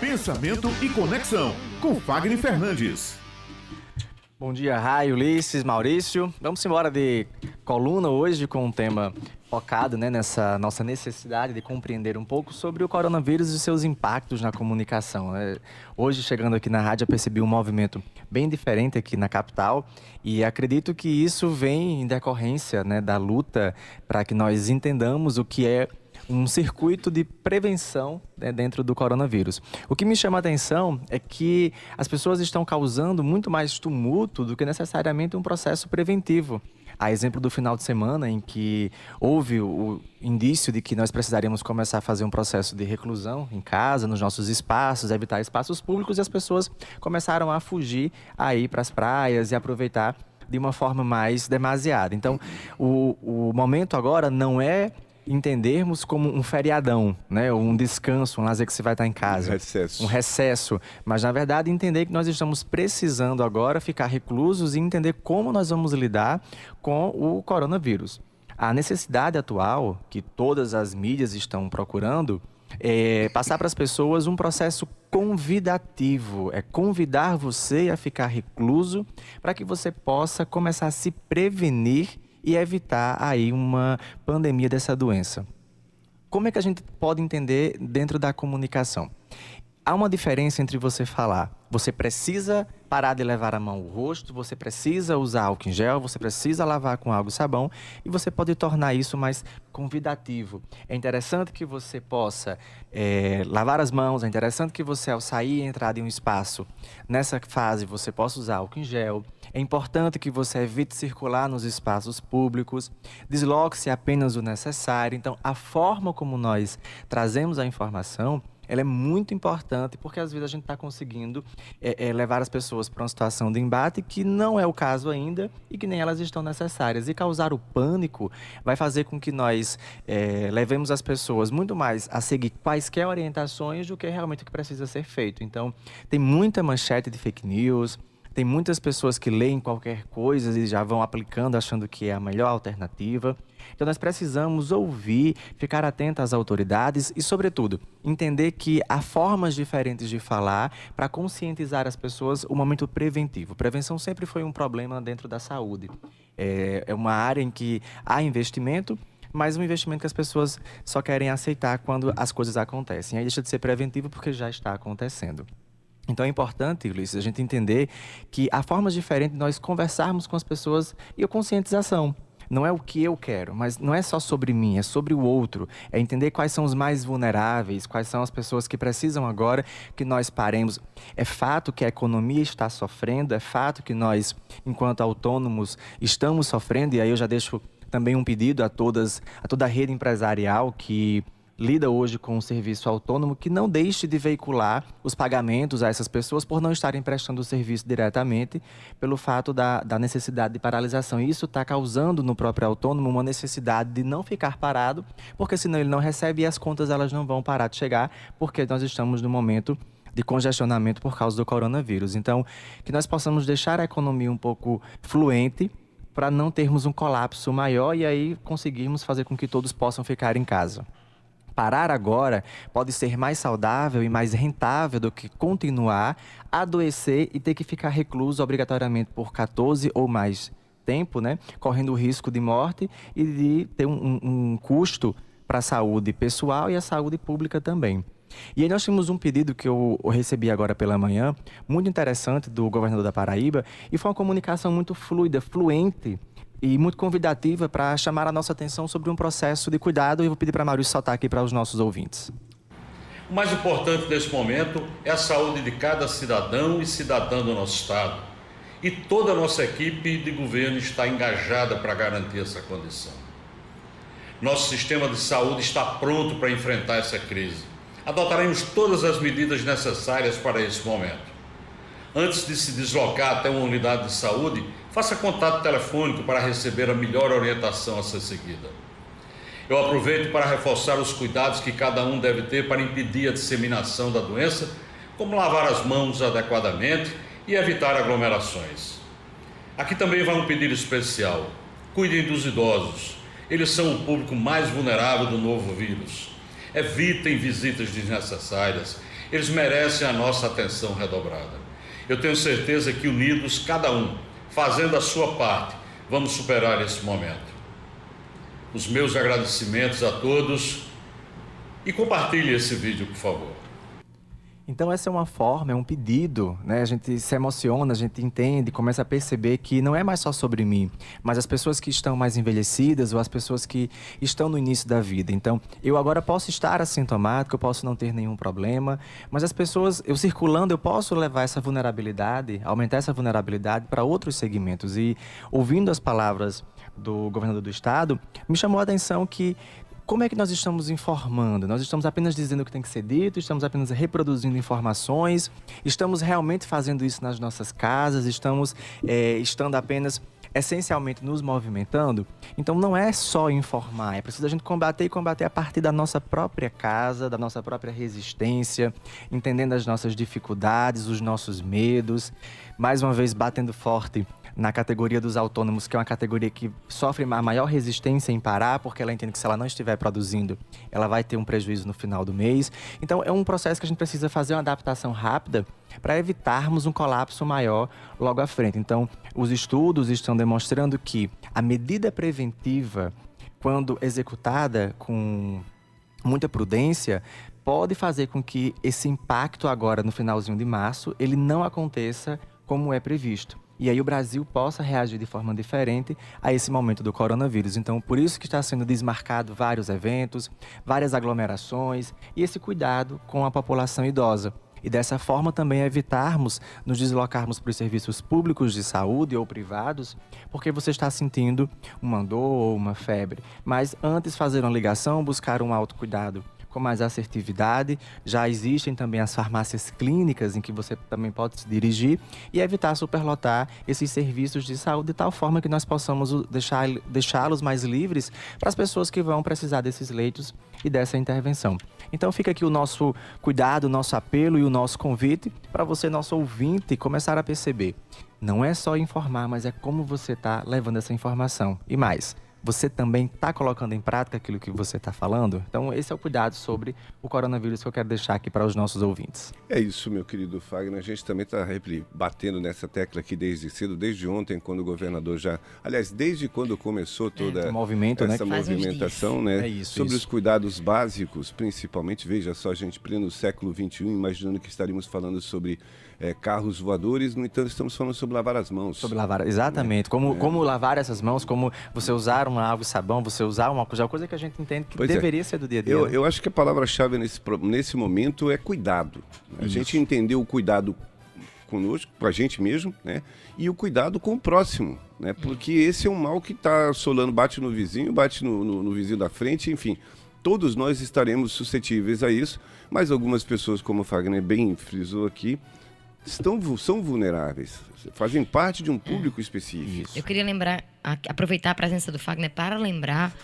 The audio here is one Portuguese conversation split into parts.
Pensamento e Conexão, com Fagner Fernandes. Bom dia, Raio, Ulisses, Maurício. Vamos embora de coluna hoje com um tema focado né, nessa nossa necessidade de compreender um pouco sobre o coronavírus e seus impactos na comunicação. Né? Hoje, chegando aqui na rádio, eu percebi um movimento bem diferente aqui na capital e acredito que isso vem em decorrência né, da luta para que nós entendamos o que é um circuito de prevenção né, dentro do coronavírus. O que me chama a atenção é que as pessoas estão causando muito mais tumulto do que necessariamente um processo preventivo. A exemplo do final de semana, em que houve o indício de que nós precisaríamos começar a fazer um processo de reclusão em casa, nos nossos espaços, evitar espaços públicos, e as pessoas começaram a fugir a ir para as praias e aproveitar de uma forma mais demasiada. Então, o, o momento agora não é entendermos como um feriadão, né? um descanso, um lazer que você vai estar em casa. Um recesso. Um recesso. Mas, na verdade, entender que nós estamos precisando agora ficar reclusos e entender como nós vamos lidar com o coronavírus. A necessidade atual, que todas as mídias estão procurando, é passar para as pessoas um processo convidativo, é convidar você a ficar recluso para que você possa começar a se prevenir e evitar aí uma pandemia dessa doença. Como é que a gente pode entender dentro da comunicação? Há uma diferença entre você falar, você precisa parar de levar a mão ao rosto, você precisa usar álcool em gel, você precisa lavar com água e sabão e você pode tornar isso mais convidativo. É interessante que você possa é, lavar as mãos, é interessante que você, ao sair e entrar em um espaço, nessa fase você possa usar álcool em gel. É importante que você evite circular nos espaços públicos, desloque-se apenas o necessário. Então, a forma como nós trazemos a informação ela é muito importante porque às vezes a gente está conseguindo é, é, levar as pessoas para uma situação de embate que não é o caso ainda e que nem elas estão necessárias. E causar o pânico vai fazer com que nós é, levemos as pessoas muito mais a seguir quaisquer orientações do que realmente o que precisa ser feito. Então, tem muita manchete de fake news, tem muitas pessoas que leem qualquer coisa e já vão aplicando achando que é a melhor alternativa. Então nós precisamos ouvir, ficar atento às autoridades e, sobretudo, entender que há formas diferentes de falar para conscientizar as pessoas o momento preventivo. Prevenção sempre foi um problema dentro da saúde. É, é uma área em que há investimento, mas um investimento que as pessoas só querem aceitar quando as coisas acontecem. Aí deixa de ser preventivo porque já está acontecendo. Então é importante, Luiz, a gente entender que há formas diferentes de nós conversarmos com as pessoas e a conscientização. Não é o que eu quero, mas não é só sobre mim, é sobre o outro. É entender quais são os mais vulneráveis, quais são as pessoas que precisam agora que nós paremos. É fato que a economia está sofrendo, é fato que nós, enquanto autônomos, estamos sofrendo, e aí eu já deixo também um pedido a todas, a toda a rede empresarial que lida hoje com um serviço autônomo que não deixe de veicular os pagamentos a essas pessoas por não estarem prestando o serviço diretamente pelo fato da, da necessidade de paralisação. E isso está causando no próprio autônomo uma necessidade de não ficar parado, porque senão ele não recebe e as contas elas não vão parar de chegar, porque nós estamos no momento de congestionamento por causa do coronavírus. Então, que nós possamos deixar a economia um pouco fluente para não termos um colapso maior e aí conseguirmos fazer com que todos possam ficar em casa parar agora pode ser mais saudável e mais rentável do que continuar, adoecer e ter que ficar recluso obrigatoriamente por 14 ou mais tempo, né? Correndo o risco de morte e de ter um, um custo para a saúde pessoal e a saúde pública também. E aí nós temos um pedido que eu recebi agora pela manhã, muito interessante, do governador da Paraíba, e foi uma comunicação muito fluida, fluente, e muito convidativa para chamar a nossa atenção sobre um processo de cuidado. E vou pedir para Maurício saltar aqui para os nossos ouvintes. O mais importante nesse momento é a saúde de cada cidadão e cidadã do nosso Estado. E toda a nossa equipe de governo está engajada para garantir essa condição. Nosso sistema de saúde está pronto para enfrentar essa crise. Adotaremos todas as medidas necessárias para esse momento. Antes de se deslocar até uma unidade de saúde, faça contato telefônico para receber a melhor orientação a ser seguida. Eu aproveito para reforçar os cuidados que cada um deve ter para impedir a disseminação da doença, como lavar as mãos adequadamente e evitar aglomerações. Aqui também vai um pedido especial: cuidem dos idosos, eles são o público mais vulnerável do novo vírus. Evitem visitas desnecessárias Eles merecem a nossa atenção redobrada. Eu tenho certeza que unidos, cada um, fazendo a sua parte, vamos superar esse momento. Os meus agradecimentos a todos e compartilhe esse vídeo, por favor. Então essa é uma forma, é um pedido, né? A gente se emociona, a gente entende, começa a perceber que não é mais só sobre mim, mas as pessoas que estão mais envelhecidas ou as pessoas que estão no início da vida. Então, eu agora posso estar assintomático, eu posso não ter nenhum problema, mas as pessoas, eu circulando, eu posso levar essa vulnerabilidade, aumentar essa vulnerabilidade para outros segmentos. E ouvindo as palavras do governador do estado, me chamou a atenção que como é que nós estamos informando? Nós estamos apenas dizendo o que tem que ser dito, estamos apenas reproduzindo informações, estamos realmente fazendo isso nas nossas casas, estamos é, estando apenas essencialmente nos movimentando. Então não é só informar, é preciso a gente combater e combater a partir da nossa própria casa, da nossa própria resistência, entendendo as nossas dificuldades, os nossos medos, mais uma vez batendo forte na categoria dos autônomos, que é uma categoria que sofre a maior resistência em parar, porque ela entende que se ela não estiver produzindo, ela vai ter um prejuízo no final do mês. Então, é um processo que a gente precisa fazer uma adaptação rápida para evitarmos um colapso maior logo à frente. Então, os estudos estão demonstrando que a medida preventiva, quando executada com muita prudência, pode fazer com que esse impacto agora no finalzinho de março ele não aconteça como é previsto e aí o Brasil possa reagir de forma diferente a esse momento do coronavírus. Então, por isso que está sendo desmarcado vários eventos, várias aglomerações e esse cuidado com a população idosa. E dessa forma também evitarmos nos deslocarmos para os serviços públicos de saúde ou privados, porque você está sentindo uma dor ou uma febre. Mas antes fazer uma ligação, buscar um autocuidado com mais assertividade. Já existem também as farmácias clínicas em que você também pode se dirigir e evitar superlotar esses serviços de saúde de tal forma que nós possamos deixá-los mais livres para as pessoas que vão precisar desses leitos e dessa intervenção. Então fica aqui o nosso cuidado, o nosso apelo e o nosso convite para você, nosso ouvinte, começar a perceber. Não é só informar, mas é como você está levando essa informação. E mais, você também está colocando em prática aquilo que você está falando? Então, esse é o cuidado sobre o coronavírus que eu quero deixar aqui para os nossos ouvintes. É isso, meu querido Fagner. A gente também está batendo nessa tecla aqui desde cedo, desde ontem, quando o governador já. Aliás, desde quando começou toda é, movimento, essa né? movimentação, né? É isso, sobre isso. os cuidados básicos, principalmente, veja só, a gente pleno século XXI, imaginando que estaríamos falando sobre é, carros voadores, no entanto, estamos falando sobre lavar as mãos. Sobre lavar, exatamente. Como, é. como lavar essas mãos, como você usar uma água e sabão, você usar uma coisa, coisa que a gente entende que pois é. deveria é. ser do dia a dia. Eu, né? eu acho que a palavra-chave nesse, nesse momento é cuidado. A Isso. gente entendeu o cuidado conosco, com a gente mesmo, né? E o cuidado com o próximo, né? Porque esse é um mal que está assolando, bate no vizinho, bate no, no, no vizinho da frente, enfim todos nós estaremos suscetíveis a isso, mas algumas pessoas, como o Fagner bem frisou aqui, estão, são vulneráveis, fazem parte de um público específico. Eu queria lembrar, aproveitar a presença do Fagner para lembrar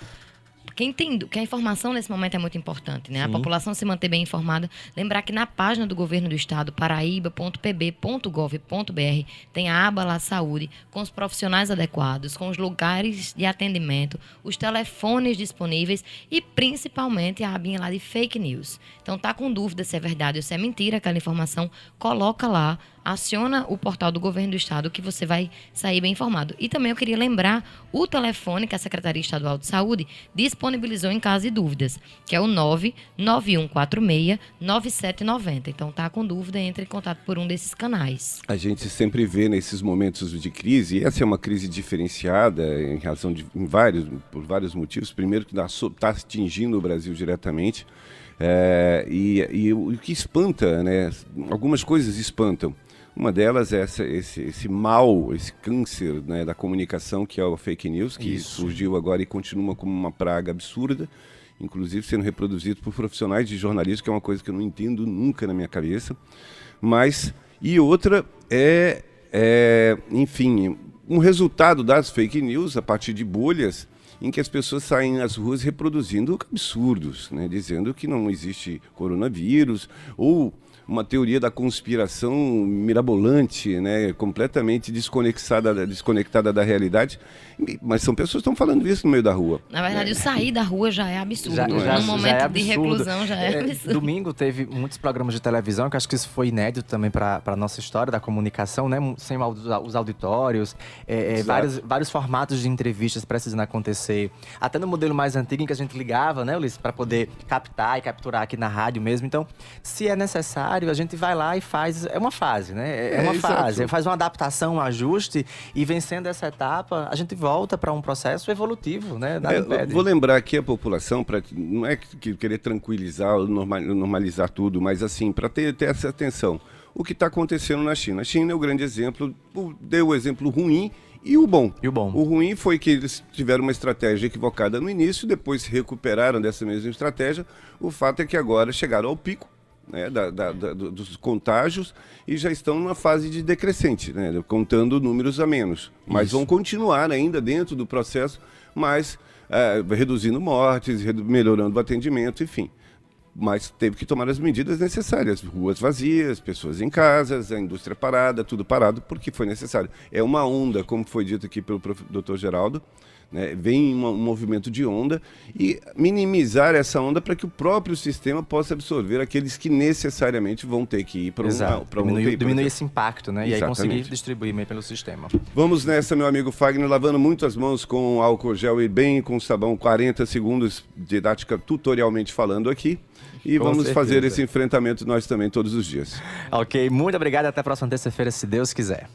quem tem, que a informação nesse momento é muito importante, né? Sim. A população se manter bem informada. Lembrar que na página do governo do estado, paraíba.pb.gov.br, tem a aba lá saúde, com os profissionais adequados, com os lugares de atendimento, os telefones disponíveis e principalmente a abinha lá de fake news. Então tá com dúvida se é verdade ou se é mentira aquela informação, coloca lá aciona o portal do governo do estado que você vai sair bem informado. E também eu queria lembrar o telefone que a Secretaria Estadual de Saúde disponibilizou em caso de dúvidas, que é o 99146 9790. Então tá com dúvida, entre em contato por um desses canais. A gente sempre vê nesses momentos de crise, e essa é uma crise diferenciada em razão de em vários por vários motivos. Primeiro que está atingindo o Brasil diretamente. É, e, e, o que espanta, né? Algumas coisas espantam. Uma delas é essa, esse, esse mal, esse câncer né, da comunicação, que é o fake news, que Isso. surgiu agora e continua como uma praga absurda, inclusive sendo reproduzido por profissionais de jornalismo, que é uma coisa que eu não entendo nunca na minha cabeça. Mas, e outra é, é enfim, um resultado das fake news a partir de bolhas em que as pessoas saem às ruas reproduzindo absurdos, né, dizendo que não existe coronavírus ou uma teoria da conspiração mirabolante, né, completamente desconectada, desconectada da realidade. Mas são pessoas que estão falando isso no meio da rua. Na verdade, é. o sair da rua já é absurdo. Já, já, no momento é de reclusão já é, é, absurdo. Domingo teve muitos programas de televisão, que acho que isso foi inédito também para a nossa história da comunicação, né? Sem os auditórios, é, é vários, vários formatos de entrevistas precisando acontecer. Até no modelo mais antigo em que a gente ligava, né, Ulisses, para poder captar e capturar aqui na rádio mesmo. Então, se é necessário, a gente vai lá e faz. É uma fase, né? É, é uma fase. Faz uma adaptação, um ajuste e vencendo essa etapa, a gente volta para um processo evolutivo, né? É, vou lembrar aqui a população, para não é que querer tranquilizar ou normalizar tudo, mas assim, para ter, ter essa atenção. O que está acontecendo na China? A China é o grande exemplo, deu o exemplo ruim e o bom. E o bom. O ruim foi que eles tiveram uma estratégia equivocada no início, depois recuperaram dessa mesma estratégia. O fato é que agora chegaram ao pico né, da, da, da, dos contágios e já estão numa fase de decrescente, né, contando números a menos. Mas Isso. vão continuar ainda dentro do processo, mas é, reduzindo mortes, melhorando o atendimento, enfim. Mas teve que tomar as medidas necessárias. Ruas vazias, pessoas em casas, a indústria parada, tudo parado, porque foi necessário. É uma onda, como foi dito aqui pelo Dr. Geraldo, né? Vem um, movimento de onda e minimizar essa onda para que o próprio sistema possa absorver aqueles que necessariamente vão ter que ir para um, para um diminuir, diminuir esse impacto, né? Exatamente. E aí conseguir distribuir meio pelo sistema. Vamos nessa, meu amigo Fagner, lavando muito as mãos com álcool gel e bem com sabão, 40 segundos didática tutorialmente falando aqui. E com vamos certeza. fazer esse enfrentamento nós também todos os dias. Ok, muito obrigado. Até a próxima terça-feira, se Deus quiser.